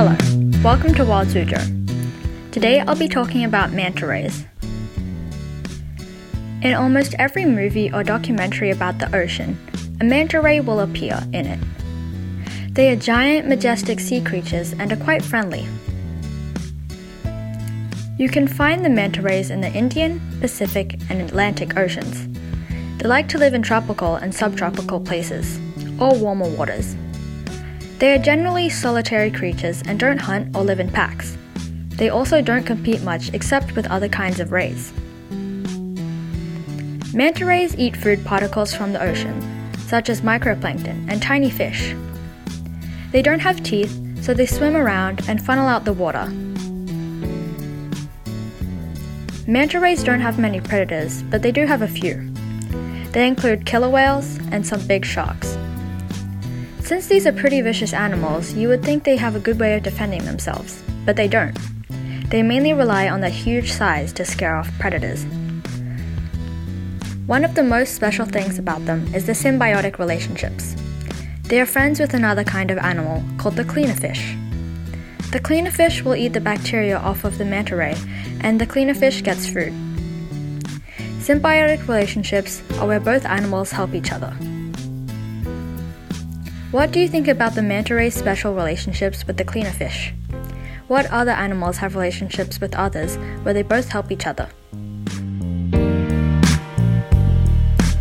Hello, welcome to Wild Suzhou. Today I'll be talking about manta rays. In almost every movie or documentary about the ocean, a manta ray will appear in it. They are giant, majestic sea creatures and are quite friendly. You can find the manta rays in the Indian, Pacific, and Atlantic Oceans. They like to live in tropical and subtropical places, or warmer waters. They are generally solitary creatures and don't hunt or live in packs. They also don't compete much except with other kinds of rays. Manta rays eat food particles from the ocean, such as microplankton and tiny fish. They don't have teeth, so they swim around and funnel out the water. Manta rays don't have many predators, but they do have a few. They include killer whales and some big sharks. Since these are pretty vicious animals, you would think they have a good way of defending themselves, but they don't. They mainly rely on their huge size to scare off predators. One of the most special things about them is the symbiotic relationships. They are friends with another kind of animal called the cleaner fish. The cleaner fish will eat the bacteria off of the manta ray, and the cleaner fish gets food. Symbiotic relationships are where both animals help each other. What do you think about the manta ray's special relationships with the cleaner fish? What other animals have relationships with others where they both help each other?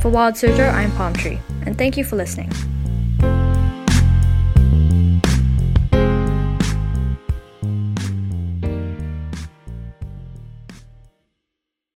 For Wild Suzhou, I'm Palm Tree, and thank you for listening.